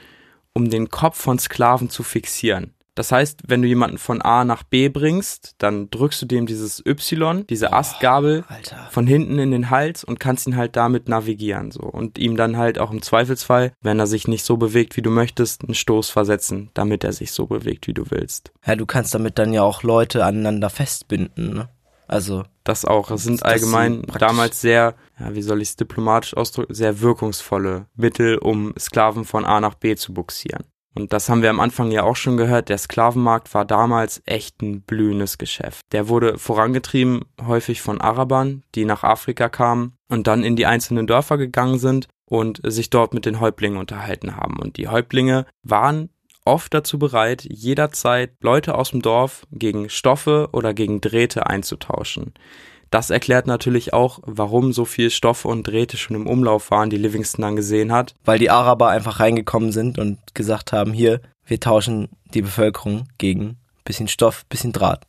um den Kopf von Sklaven zu fixieren. Das heißt, wenn du jemanden von A nach B bringst, dann drückst du dem dieses Y, diese Astgabel, oh, von hinten in den Hals und kannst ihn halt damit navigieren, so. Und ihm dann halt auch im Zweifelsfall, wenn er sich nicht so bewegt, wie du möchtest, einen Stoß versetzen, damit er sich so bewegt, wie du willst. Ja, du kannst damit dann ja auch Leute aneinander festbinden, ne? Also das auch. Es sind allgemein damals sehr, ja, wie soll ich es diplomatisch ausdrücken, sehr wirkungsvolle Mittel, um Sklaven von A nach B zu buxieren. Und das haben wir am Anfang ja auch schon gehört. Der Sklavenmarkt war damals echt ein blühendes Geschäft. Der wurde vorangetrieben häufig von Arabern, die nach Afrika kamen und dann in die einzelnen Dörfer gegangen sind und sich dort mit den Häuptlingen unterhalten haben. Und die Häuptlinge waren oft dazu bereit, jederzeit Leute aus dem Dorf gegen Stoffe oder gegen Drähte einzutauschen. Das erklärt natürlich auch, warum so viel Stoffe und Drähte schon im Umlauf waren, die Livingston dann gesehen hat. Weil die Araber einfach reingekommen sind und gesagt haben, hier, wir tauschen die Bevölkerung gegen bisschen Stoff, bisschen Draht.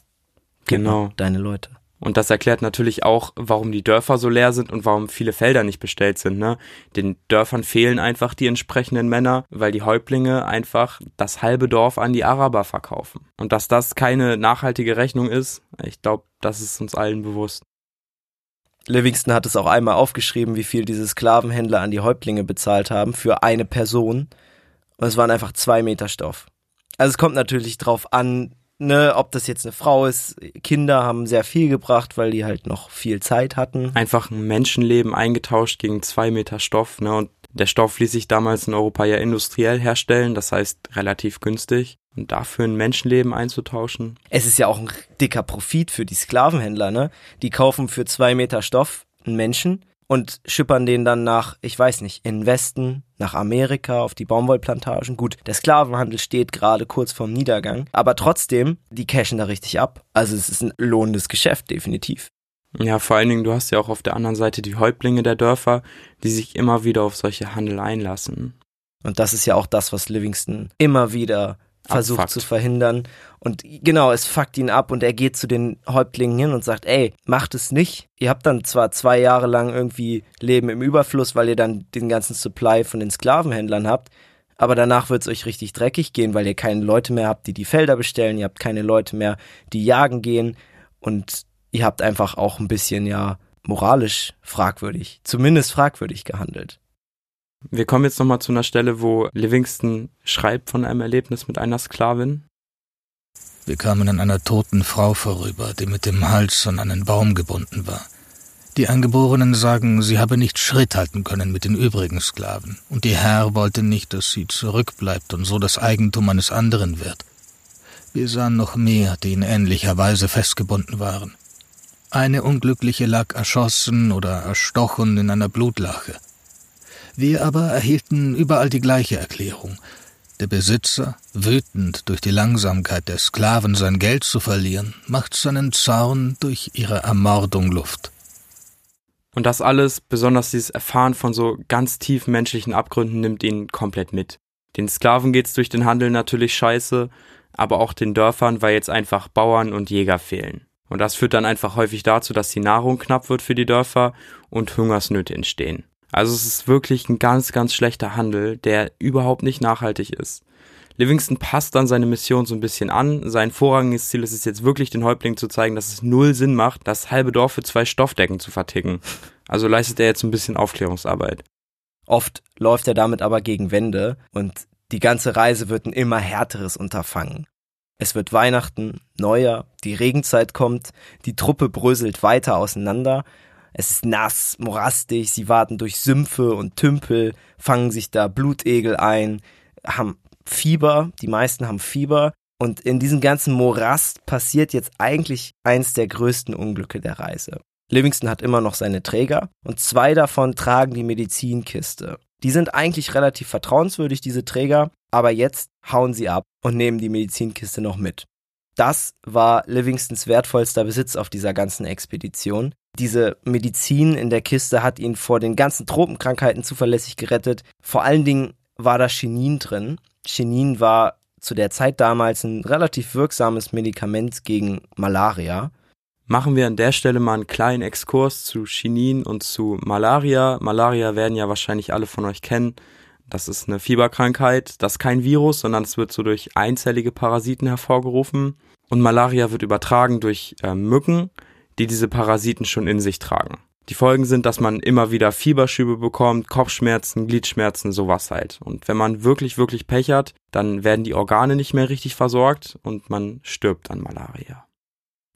Genau. Deine Leute. Und das erklärt natürlich auch, warum die Dörfer so leer sind und warum viele Felder nicht bestellt sind. Ne? Den Dörfern fehlen einfach die entsprechenden Männer, weil die Häuptlinge einfach das halbe Dorf an die Araber verkaufen. Und dass das keine nachhaltige Rechnung ist, ich glaube, das ist uns allen bewusst. Livingston hat es auch einmal aufgeschrieben, wie viel diese Sklavenhändler an die Häuptlinge bezahlt haben für eine Person. Und es waren einfach zwei Meter Stoff. Also es kommt natürlich drauf an, ne, ob das jetzt eine Frau ist, Kinder haben sehr viel gebracht, weil die halt noch viel Zeit hatten. Einfach ein Menschenleben eingetauscht gegen zwei Meter Stoff, ne, und der Stoff ließ sich damals in Europa ja industriell herstellen, das heißt relativ günstig. Und dafür ein Menschenleben einzutauschen. Es ist ja auch ein dicker Profit für die Sklavenhändler, ne? Die kaufen für zwei Meter Stoff einen Menschen und schippern den dann nach, ich weiß nicht, in Westen, nach Amerika, auf die Baumwollplantagen. Gut, der Sklavenhandel steht gerade kurz vorm Niedergang, aber trotzdem, die cashen da richtig ab. Also es ist ein lohnendes Geschäft, definitiv. Ja, vor allen Dingen, du hast ja auch auf der anderen Seite die Häuptlinge der Dörfer, die sich immer wieder auf solche Handel einlassen. Und das ist ja auch das, was Livingston immer wieder versucht Abfuckt. zu verhindern. Und genau, es fuckt ihn ab und er geht zu den Häuptlingen hin und sagt, ey, macht es nicht. Ihr habt dann zwar zwei Jahre lang irgendwie Leben im Überfluss, weil ihr dann den ganzen Supply von den Sklavenhändlern habt, aber danach wird es euch richtig dreckig gehen, weil ihr keine Leute mehr habt, die die Felder bestellen, ihr habt keine Leute mehr, die jagen gehen und ihr habt einfach auch ein bisschen, ja, moralisch fragwürdig, zumindest fragwürdig gehandelt. Wir kommen jetzt nochmal zu einer Stelle, wo Livingston schreibt von einem Erlebnis mit einer Sklavin. Wir kamen an einer toten Frau vorüber, die mit dem Hals an einen Baum gebunden war. Die Angeborenen sagen, sie habe nicht Schritt halten können mit den übrigen Sklaven, und die Herr wollte nicht, dass sie zurückbleibt und so das Eigentum eines anderen wird. Wir sahen noch mehr, die in ähnlicher Weise festgebunden waren. Eine Unglückliche lag erschossen oder erstochen in einer Blutlache. Wir aber erhielten überall die gleiche Erklärung. Der Besitzer, wütend durch die Langsamkeit der Sklaven sein Geld zu verlieren, macht seinen Zorn durch ihre Ermordung Luft. Und das alles, besonders dieses Erfahren von so ganz tief menschlichen Abgründen, nimmt ihn komplett mit. Den Sklaven geht's durch den Handel natürlich scheiße, aber auch den Dörfern, weil jetzt einfach Bauern und Jäger fehlen. Und das führt dann einfach häufig dazu, dass die Nahrung knapp wird für die Dörfer und Hungersnöte entstehen. Also es ist wirklich ein ganz, ganz schlechter Handel, der überhaupt nicht nachhaltig ist. Livingston passt dann seine Mission so ein bisschen an. Sein vorrangiges Ziel ist es jetzt wirklich, den Häuptlingen zu zeigen, dass es null Sinn macht, das halbe Dorf für zwei Stoffdecken zu verticken. Also leistet er jetzt ein bisschen Aufklärungsarbeit. Oft läuft er damit aber gegen Wände und die ganze Reise wird ein immer härteres Unterfangen. Es wird Weihnachten, Neujahr, die Regenzeit kommt, die Truppe bröselt weiter auseinander. Es ist nass, morastig, sie warten durch Sümpfe und Tümpel, fangen sich da Blutegel ein, haben Fieber, die meisten haben Fieber. Und in diesem ganzen Morast passiert jetzt eigentlich eins der größten Unglücke der Reise. Livingston hat immer noch seine Träger und zwei davon tragen die Medizinkiste. Die sind eigentlich relativ vertrauenswürdig, diese Träger, aber jetzt hauen sie ab und nehmen die Medizinkiste noch mit. Das war Livingstons wertvollster Besitz auf dieser ganzen Expedition. Diese Medizin in der Kiste hat ihn vor den ganzen Tropenkrankheiten zuverlässig gerettet. Vor allen Dingen war da Chinin drin. Chinin war zu der Zeit damals ein relativ wirksames Medikament gegen Malaria. Machen wir an der Stelle mal einen kleinen Exkurs zu Chinin und zu Malaria. Malaria werden ja wahrscheinlich alle von euch kennen. Das ist eine Fieberkrankheit. Das ist kein Virus, sondern es wird so durch einzellige Parasiten hervorgerufen. Und Malaria wird übertragen durch äh, Mücken, die diese Parasiten schon in sich tragen. Die Folgen sind, dass man immer wieder Fieberschübe bekommt, Kopfschmerzen, Gliedschmerzen, sowas halt. Und wenn man wirklich, wirklich Pech hat, dann werden die Organe nicht mehr richtig versorgt und man stirbt an Malaria.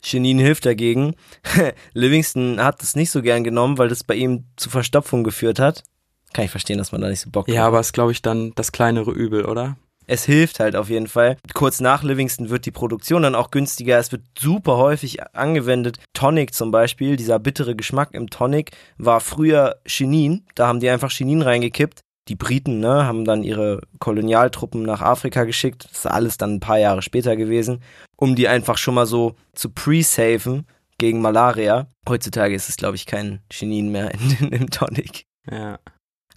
Chenin hilft dagegen. *laughs* Livingston hat es nicht so gern genommen, weil das bei ihm zu Verstopfung geführt hat. Kann ich verstehen, dass man da nicht so Bock hat. Ja, aber ist, glaube ich, dann das kleinere Übel, oder? Es hilft halt auf jeden Fall. Kurz nach Livingston wird die Produktion dann auch günstiger. Es wird super häufig angewendet. Tonic zum Beispiel, dieser bittere Geschmack im Tonic war früher Chinin. Da haben die einfach Chinin reingekippt. Die Briten ne, haben dann ihre Kolonialtruppen nach Afrika geschickt. Das ist alles dann ein paar Jahre später gewesen, um die einfach schon mal so zu pre-safen gegen Malaria. Heutzutage ist es, glaube ich, kein Chinin mehr in, in, *laughs* im Tonic. Ja.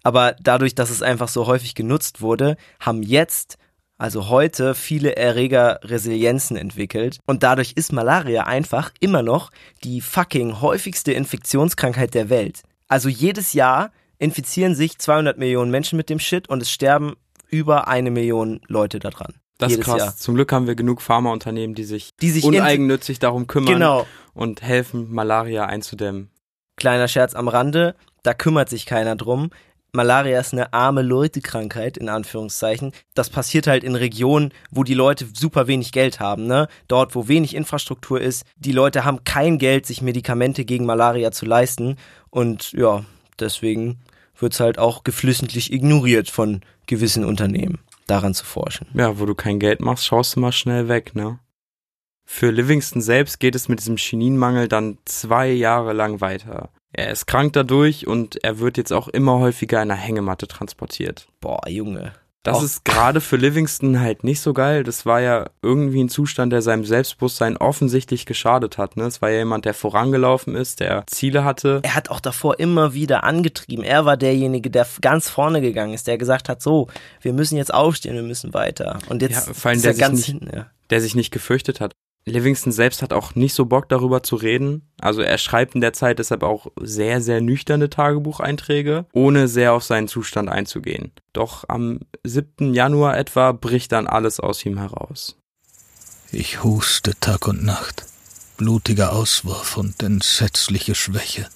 Aber dadurch, dass es einfach so häufig genutzt wurde, haben jetzt also heute viele Erreger Resilienzen entwickelt und dadurch ist Malaria einfach immer noch die fucking häufigste Infektionskrankheit der Welt. Also jedes Jahr infizieren sich 200 Millionen Menschen mit dem Shit und es sterben über eine Million Leute daran. Das ist krass. Jahr. Zum Glück haben wir genug Pharmaunternehmen, die sich, die sich uneigennützig darum kümmern genau. und helfen, Malaria einzudämmen. Kleiner Scherz am Rande, da kümmert sich keiner drum. Malaria ist eine arme Leute-Krankheit, in Anführungszeichen. Das passiert halt in Regionen, wo die Leute super wenig Geld haben, ne? Dort, wo wenig Infrastruktur ist. Die Leute haben kein Geld, sich Medikamente gegen Malaria zu leisten. Und ja, deswegen wird's halt auch geflissentlich ignoriert von gewissen Unternehmen, daran zu forschen. Ja, wo du kein Geld machst, schaust du mal schnell weg, ne? Für Livingston selbst geht es mit diesem Chininmangel dann zwei Jahre lang weiter. Er ist krank dadurch und er wird jetzt auch immer häufiger in einer Hängematte transportiert. Boah, Junge. Das auch. ist gerade für Livingston halt nicht so geil. Das war ja irgendwie ein Zustand, der seinem Selbstbewusstsein offensichtlich geschadet hat. Ne? Es war ja jemand, der vorangelaufen ist, der Ziele hatte. Er hat auch davor immer wieder angetrieben. Er war derjenige, der ganz vorne gegangen ist, der gesagt hat, so, wir müssen jetzt aufstehen, wir müssen weiter. Und jetzt ja, vor allem, der, sich nicht, hinten, ja. der sich nicht gefürchtet hat. Livingston selbst hat auch nicht so Bock darüber zu reden. Also er schreibt in der Zeit deshalb auch sehr, sehr nüchterne Tagebucheinträge, ohne sehr auf seinen Zustand einzugehen. Doch am 7. Januar etwa bricht dann alles aus ihm heraus. Ich huste Tag und Nacht. Blutiger Auswurf und entsetzliche Schwäche.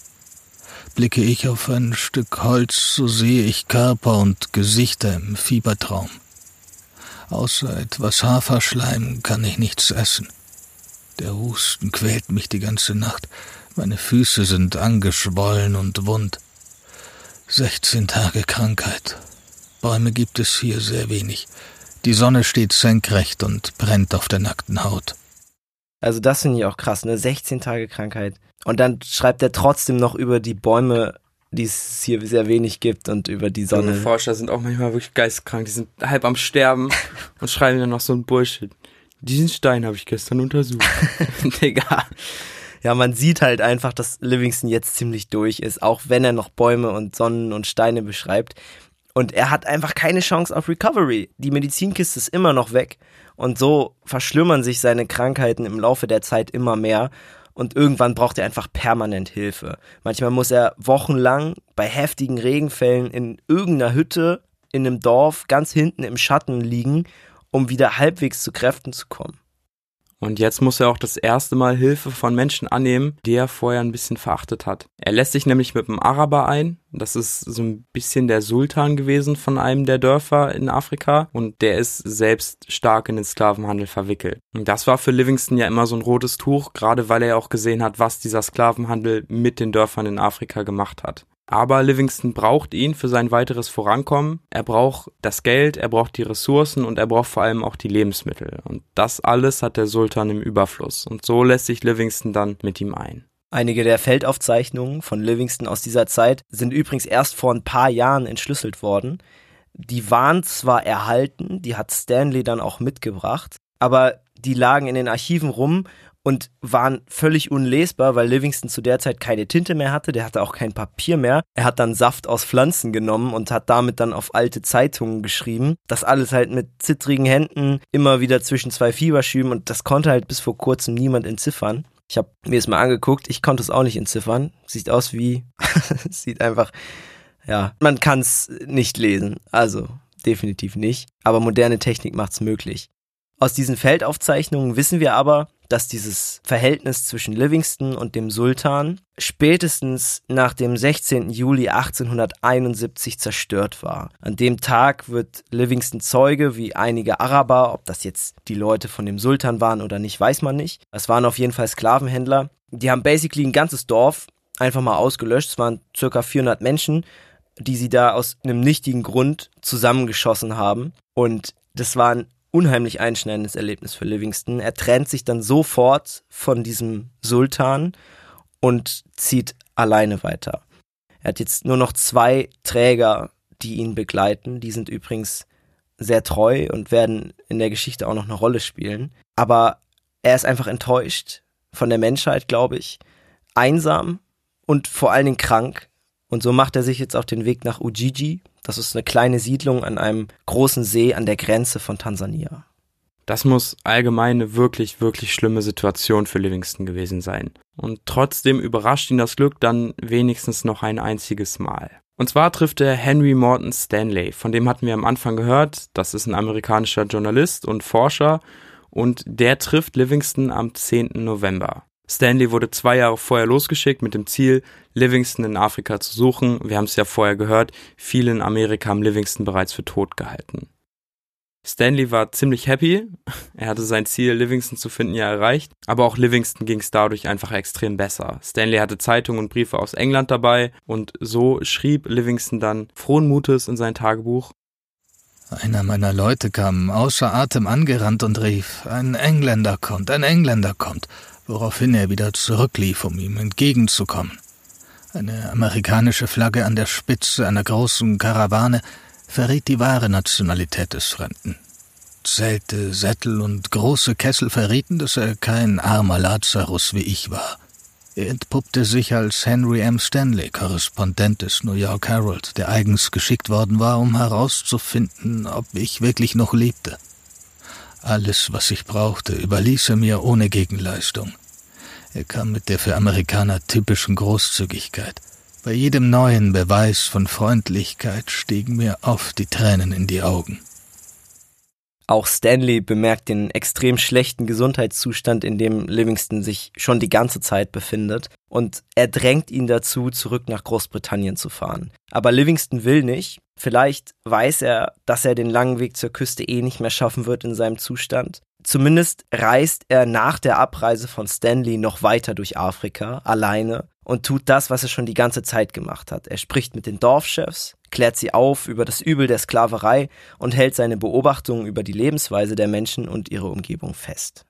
Blicke ich auf ein Stück Holz, so sehe ich Körper und Gesichter im Fiebertraum. Außer etwas Haferschleim kann ich nichts essen. Der Husten quält mich die ganze Nacht. Meine Füße sind angeschwollen und wund. Sechzehn Tage Krankheit. Bäume gibt es hier sehr wenig. Die Sonne steht senkrecht und brennt auf der nackten Haut. Also das finde ich auch krass, ne? 16 Tage Krankheit. Und dann schreibt er trotzdem noch über die Bäume die es hier sehr wenig gibt und über die Sonne. Die Forscher sind auch manchmal wirklich geistkrank, die sind halb am Sterben *laughs* und schreiben dann noch so ein Bullshit. Diesen Stein habe ich gestern untersucht. *laughs* Digga. Ja, man sieht halt einfach, dass Livingston jetzt ziemlich durch ist, auch wenn er noch Bäume und Sonnen und Steine beschreibt. Und er hat einfach keine Chance auf Recovery. Die Medizinkiste ist immer noch weg. Und so verschlimmern sich seine Krankheiten im Laufe der Zeit immer mehr. Und irgendwann braucht er einfach permanent Hilfe. Manchmal muss er wochenlang bei heftigen Regenfällen in irgendeiner Hütte in einem Dorf ganz hinten im Schatten liegen, um wieder halbwegs zu Kräften zu kommen. Und jetzt muss er auch das erste Mal Hilfe von Menschen annehmen, die er vorher ein bisschen verachtet hat. Er lässt sich nämlich mit einem Araber ein. Das ist so ein bisschen der Sultan gewesen von einem der Dörfer in Afrika. Und der ist selbst stark in den Sklavenhandel verwickelt. Und das war für Livingston ja immer so ein rotes Tuch, gerade weil er auch gesehen hat, was dieser Sklavenhandel mit den Dörfern in Afrika gemacht hat. Aber Livingston braucht ihn für sein weiteres Vorankommen. Er braucht das Geld, er braucht die Ressourcen und er braucht vor allem auch die Lebensmittel. Und das alles hat der Sultan im Überfluss. Und so lässt sich Livingston dann mit ihm ein. Einige der Feldaufzeichnungen von Livingston aus dieser Zeit sind übrigens erst vor ein paar Jahren entschlüsselt worden. Die waren zwar erhalten, die hat Stanley dann auch mitgebracht, aber die lagen in den Archiven rum und waren völlig unlesbar, weil Livingston zu der Zeit keine Tinte mehr hatte, der hatte auch kein Papier mehr. Er hat dann Saft aus Pflanzen genommen und hat damit dann auf alte Zeitungen geschrieben. Das alles halt mit zittrigen Händen, immer wieder zwischen zwei Fieberschüben und das konnte halt bis vor kurzem niemand entziffern. Ich habe mir es mal angeguckt, ich konnte es auch nicht entziffern. Sieht aus wie, *laughs* sieht einfach, ja, man kann es nicht lesen. Also definitiv nicht. Aber moderne Technik macht es möglich. Aus diesen Feldaufzeichnungen wissen wir aber, dass dieses Verhältnis zwischen Livingston und dem Sultan spätestens nach dem 16. Juli 1871 zerstört war. An dem Tag wird Livingston Zeuge wie einige Araber, ob das jetzt die Leute von dem Sultan waren oder nicht, weiß man nicht. Es waren auf jeden Fall Sklavenhändler. Die haben basically ein ganzes Dorf einfach mal ausgelöscht. Es waren circa 400 Menschen, die sie da aus einem nichtigen Grund zusammengeschossen haben. Und das waren unheimlich einschneidendes Erlebnis für Livingston. Er trennt sich dann sofort von diesem Sultan und zieht alleine weiter. Er hat jetzt nur noch zwei Träger, die ihn begleiten. Die sind übrigens sehr treu und werden in der Geschichte auch noch eine Rolle spielen. Aber er ist einfach enttäuscht von der Menschheit, glaube ich, einsam und vor allen Dingen krank. Und so macht er sich jetzt auf den Weg nach Ujiji, das ist eine kleine Siedlung an einem großen See an der Grenze von Tansania. Das muss allgemein eine wirklich, wirklich schlimme Situation für Livingston gewesen sein. Und trotzdem überrascht ihn das Glück dann wenigstens noch ein einziges Mal. Und zwar trifft er Henry Morton Stanley, von dem hatten wir am Anfang gehört. Das ist ein amerikanischer Journalist und Forscher und der trifft Livingston am 10. November. Stanley wurde zwei Jahre vorher losgeschickt mit dem Ziel, Livingston in Afrika zu suchen. Wir haben es ja vorher gehört, viele in Amerika haben Livingston bereits für tot gehalten. Stanley war ziemlich happy. *laughs* Er hatte sein Ziel, Livingston zu finden, ja erreicht. Aber auch Livingston ging es dadurch einfach extrem besser. Stanley hatte Zeitungen und Briefe aus England dabei und so schrieb Livingston dann frohen Mutes in sein Tagebuch. Einer meiner Leute kam außer Atem angerannt und rief, ein Engländer kommt, ein Engländer kommt woraufhin er wieder zurücklief, um ihm entgegenzukommen. Eine amerikanische Flagge an der Spitze einer großen Karawane verriet die wahre Nationalität des Fremden. Zelte, Sättel und große Kessel verrieten, dass er kein armer Lazarus wie ich war. Er entpuppte sich als Henry M. Stanley, Korrespondent des New York Herald, der eigens geschickt worden war, um herauszufinden, ob ich wirklich noch lebte. Alles, was ich brauchte, überließ er mir ohne Gegenleistung. Er kam mit der für Amerikaner typischen Großzügigkeit. Bei jedem neuen Beweis von Freundlichkeit stiegen mir oft die Tränen in die Augen. Auch Stanley bemerkt den extrem schlechten Gesundheitszustand, in dem Livingston sich schon die ganze Zeit befindet, und er drängt ihn dazu, zurück nach Großbritannien zu fahren. Aber Livingston will nicht. Vielleicht weiß er, dass er den langen Weg zur Küste eh nicht mehr schaffen wird in seinem Zustand. Zumindest reist er nach der Abreise von Stanley noch weiter durch Afrika, alleine, und tut das, was er schon die ganze Zeit gemacht hat. Er spricht mit den Dorfchefs, klärt sie auf über das Übel der Sklaverei und hält seine Beobachtungen über die Lebensweise der Menschen und ihre Umgebung fest.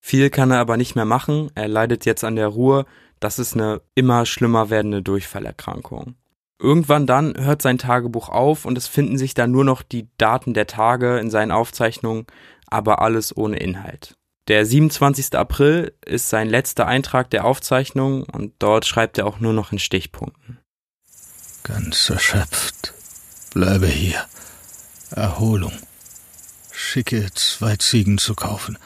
Viel kann er aber nicht mehr machen, er leidet jetzt an der Ruhe, das ist eine immer schlimmer werdende Durchfallerkrankung. Irgendwann dann hört sein Tagebuch auf und es finden sich dann nur noch die Daten der Tage in seinen Aufzeichnungen, aber alles ohne Inhalt. Der 27. April ist sein letzter Eintrag der Aufzeichnung und dort schreibt er auch nur noch in Stichpunkten. Ganz erschöpft. Bleibe hier. Erholung. Schicke zwei Ziegen zu kaufen.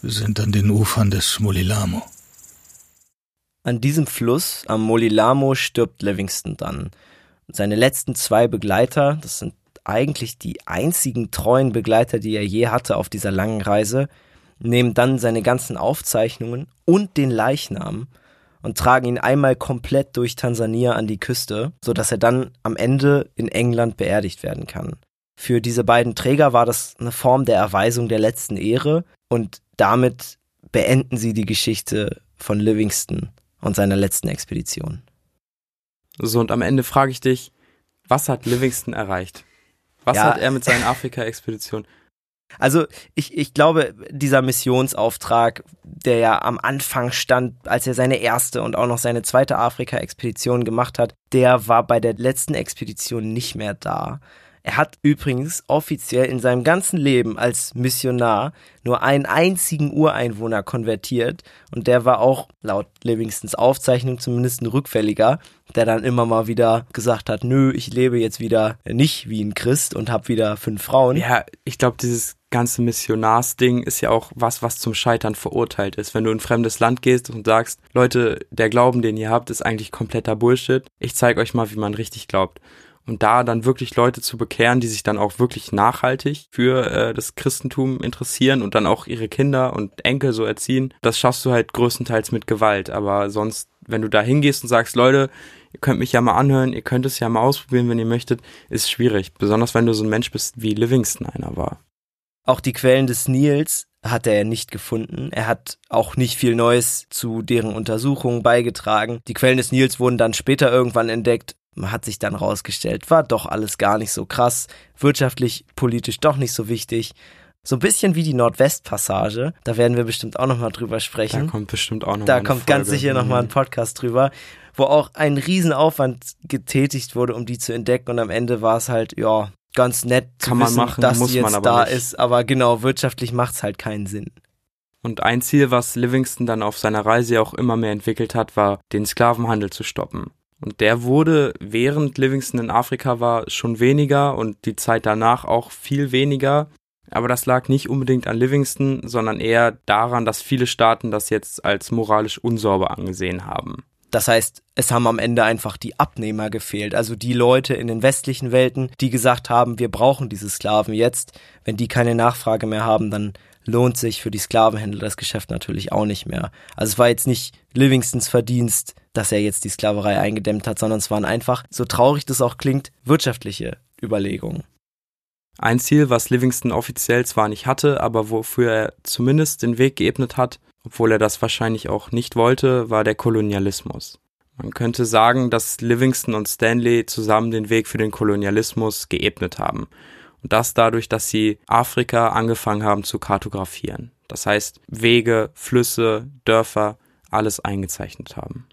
Wir sind an den Ufern des Molilamo. An diesem Fluss, am Molilamo, stirbt Livingston dann. Seine letzten zwei Begleiter, das sind eigentlich die einzigen treuen Begleiter, die er je hatte auf dieser langen Reise, nehmen dann seine ganzen Aufzeichnungen und den Leichnam und tragen ihn einmal komplett durch Tansania an die Küste, so dass er dann am Ende in England beerdigt werden kann. Für diese beiden Träger war das eine Form der Erweisung der letzten Ehre und damit beenden sie die Geschichte von Livingston und seiner letzten Expedition. So, und am Ende frage ich dich, was hat Livingston erreicht? Was ja, hat er mit seinen Afrika-Expeditionen? Also ich, ich glaube, dieser Missionsauftrag, der ja am Anfang stand, als er seine erste und auch noch seine zweite Afrika-Expedition gemacht hat, der war bei der letzten Expedition nicht mehr da. Er hat übrigens offiziell in seinem ganzen Leben als Missionar nur einen einzigen Ureinwohner konvertiert und der war auch laut Livingstons Aufzeichnung zumindest ein Rückfälliger, der dann immer mal wieder gesagt hat, nö, ich lebe jetzt wieder nicht wie ein Christ und habe wieder fünf Frauen. Ja, ich glaube, dieses ganze Missionarsding ist ja auch was, was zum Scheitern verurteilt ist. Wenn du in ein fremdes Land gehst und sagst, Leute, der Glauben, den ihr habt, ist eigentlich kompletter Bullshit. Ich zeige euch mal, wie man richtig glaubt und da dann wirklich Leute zu bekehren, die sich dann auch wirklich nachhaltig für äh, das Christentum interessieren und dann auch ihre Kinder und Enkel so erziehen, das schaffst du halt größtenteils mit Gewalt. Aber sonst, wenn du da hingehst und sagst, Leute, ihr könnt mich ja mal anhören, ihr könnt es ja mal ausprobieren, wenn ihr möchtet, ist schwierig. Besonders wenn du so ein Mensch bist, wie Livingston einer war. Auch die Quellen des Nils hat er nicht gefunden. Er hat auch nicht viel Neues zu deren Untersuchungen beigetragen. Die Quellen des Nils wurden dann später irgendwann entdeckt, hat sich dann rausgestellt, war doch alles gar nicht so krass, wirtschaftlich, politisch doch nicht so wichtig. So ein bisschen wie die Nordwestpassage, da werden wir bestimmt auch nochmal drüber sprechen. Da kommt bestimmt auch nochmal. Da kommt Folge. ganz sicher nochmal ein mhm. Podcast drüber, wo auch ein Riesenaufwand getätigt wurde, um die zu entdecken und am Ende war es halt, ja, ganz nett zu Kann wissen, machen, dass sie jetzt da nicht. ist, aber genau, wirtschaftlich macht es halt keinen Sinn. Und ein Ziel, was Livingston dann auf seiner Reise auch immer mehr entwickelt hat, war, den Sklavenhandel zu stoppen. Und der wurde, während Livingston in Afrika war, schon weniger und die Zeit danach auch viel weniger. Aber das lag nicht unbedingt an Livingston, sondern eher daran, dass viele Staaten das jetzt als moralisch unsauber angesehen haben. Das heißt, es haben am Ende einfach die Abnehmer gefehlt, also die Leute in den westlichen Welten, die gesagt haben, wir brauchen diese Sklaven jetzt. Wenn die keine Nachfrage mehr haben, dann lohnt sich für die Sklavenhändler das Geschäft natürlich auch nicht mehr. Also es war jetzt nicht Livingstons Verdienst, dass er jetzt die Sklaverei eingedämmt hat, sondern es waren einfach, so traurig das auch klingt, wirtschaftliche Überlegungen. Ein Ziel, was Livingston offiziell zwar nicht hatte, aber wofür er zumindest den Weg geebnet hat, obwohl er das wahrscheinlich auch nicht wollte, war der Kolonialismus. Man könnte sagen, dass Livingston und Stanley zusammen den Weg für den Kolonialismus geebnet haben. Und das dadurch, dass sie Afrika angefangen haben zu kartografieren. Das heißt, Wege, Flüsse, Dörfer, alles eingezeichnet haben.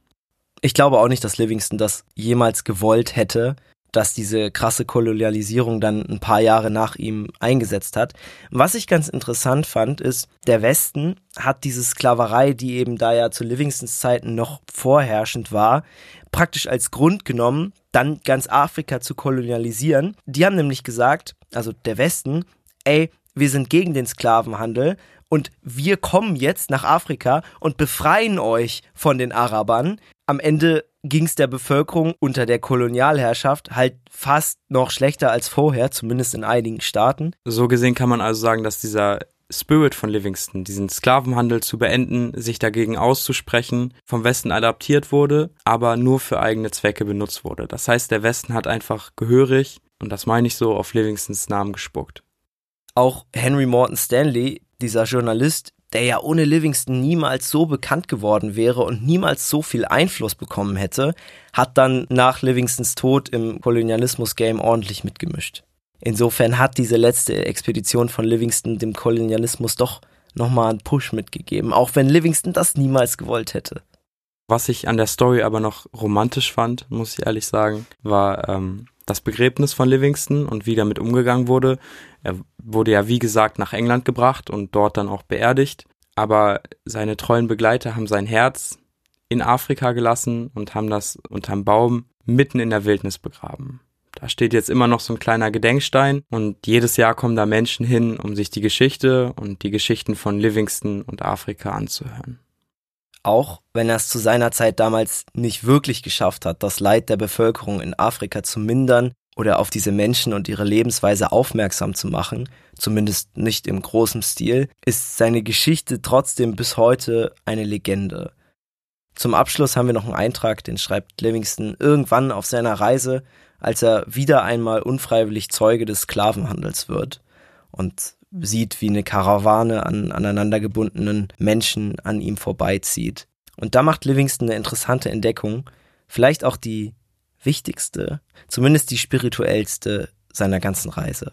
Ich glaube auch nicht, dass Livingston das jemals gewollt hätte, dass diese krasse Kolonialisierung dann ein paar Jahre nach ihm eingesetzt hat. Was ich ganz interessant fand, ist, der Westen hat diese Sklaverei, die eben da ja zu Livingstons Zeiten noch vorherrschend war, praktisch als Grund genommen, dann ganz Afrika zu kolonialisieren. Die haben nämlich gesagt, also der Westen, ey, wir sind gegen den Sklavenhandel und wir kommen jetzt nach Afrika und befreien euch von den Arabern. Am Ende ging es der Bevölkerung unter der Kolonialherrschaft halt fast noch schlechter als vorher, zumindest in einigen Staaten. So gesehen kann man also sagen, dass dieser Spirit von Livingston, diesen Sklavenhandel zu beenden, sich dagegen auszusprechen, vom Westen adaptiert wurde, aber nur für eigene Zwecke benutzt wurde. Das heißt, der Westen hat einfach gehörig, und das meine ich so, auf Livingstons Namen gespuckt. Auch Henry Morton Stanley, dieser Journalist, der ja ohne Livingston niemals so bekannt geworden wäre und niemals so viel Einfluss bekommen hätte, hat dann nach Livingstons Tod im Kolonialismus-Game ordentlich mitgemischt. Insofern hat diese letzte Expedition von Livingston dem Kolonialismus doch nochmal einen Push mitgegeben, auch wenn Livingston das niemals gewollt hätte. Was ich an der Story aber noch romantisch fand, muss ich ehrlich sagen, war ähm, das Begräbnis von Livingston und wie damit umgegangen wurde. Er wurde ja, wie gesagt, nach England gebracht und dort dann auch beerdigt. Aber seine treuen Begleiter haben sein Herz in Afrika gelassen und haben das unterm Baum mitten in der Wildnis begraben. Da steht jetzt immer noch so ein kleiner Gedenkstein und jedes Jahr kommen da Menschen hin, um sich die Geschichte und die Geschichten von Livingston und Afrika anzuhören. Auch wenn er es zu seiner Zeit damals nicht wirklich geschafft hat, das Leid der Bevölkerung in Afrika zu mindern oder auf diese Menschen und ihre Lebensweise aufmerksam zu machen, zumindest nicht im großen Stil, ist seine Geschichte trotzdem bis heute eine Legende. Zum Abschluss haben wir noch einen Eintrag, den schreibt Livingston irgendwann auf seiner Reise, als er wieder einmal unfreiwillig Zeuge des Sklavenhandels wird und sieht, wie eine Karawane an aneinandergebundenen Menschen an ihm vorbeizieht. Und da macht Livingston eine interessante Entdeckung, vielleicht auch die wichtigste, zumindest die spirituellste seiner ganzen Reise.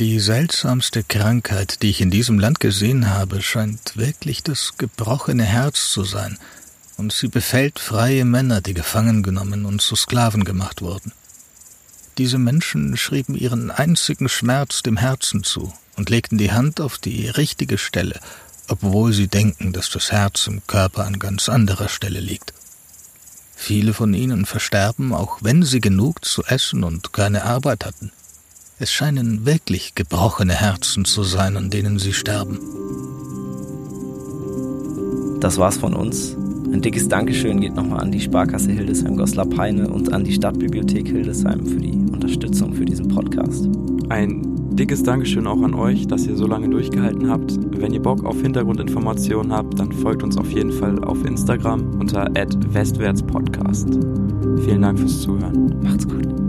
Die seltsamste Krankheit, die ich in diesem Land gesehen habe, scheint wirklich das gebrochene Herz zu sein, und sie befällt freie Männer, die gefangen genommen und zu Sklaven gemacht wurden. Diese Menschen schrieben ihren einzigen Schmerz dem Herzen zu und legten die Hand auf die richtige Stelle, obwohl sie denken, dass das Herz im Körper an ganz anderer Stelle liegt. Viele von ihnen versterben, auch wenn sie genug zu essen und keine Arbeit hatten. Es scheinen wirklich gebrochene Herzen zu sein, an denen sie sterben. Das war's von uns. Ein dickes Dankeschön geht nochmal an die Sparkasse Hildesheim-Goslar-Peine und an die Stadtbibliothek Hildesheim für die Unterstützung für diesen Podcast. Ein dickes Dankeschön auch an euch, dass ihr so lange durchgehalten habt. Wenn ihr Bock auf Hintergrundinformationen habt, dann folgt uns auf jeden Fall auf Instagram unter westwärtspodcast. Vielen Dank fürs Zuhören. Macht's gut.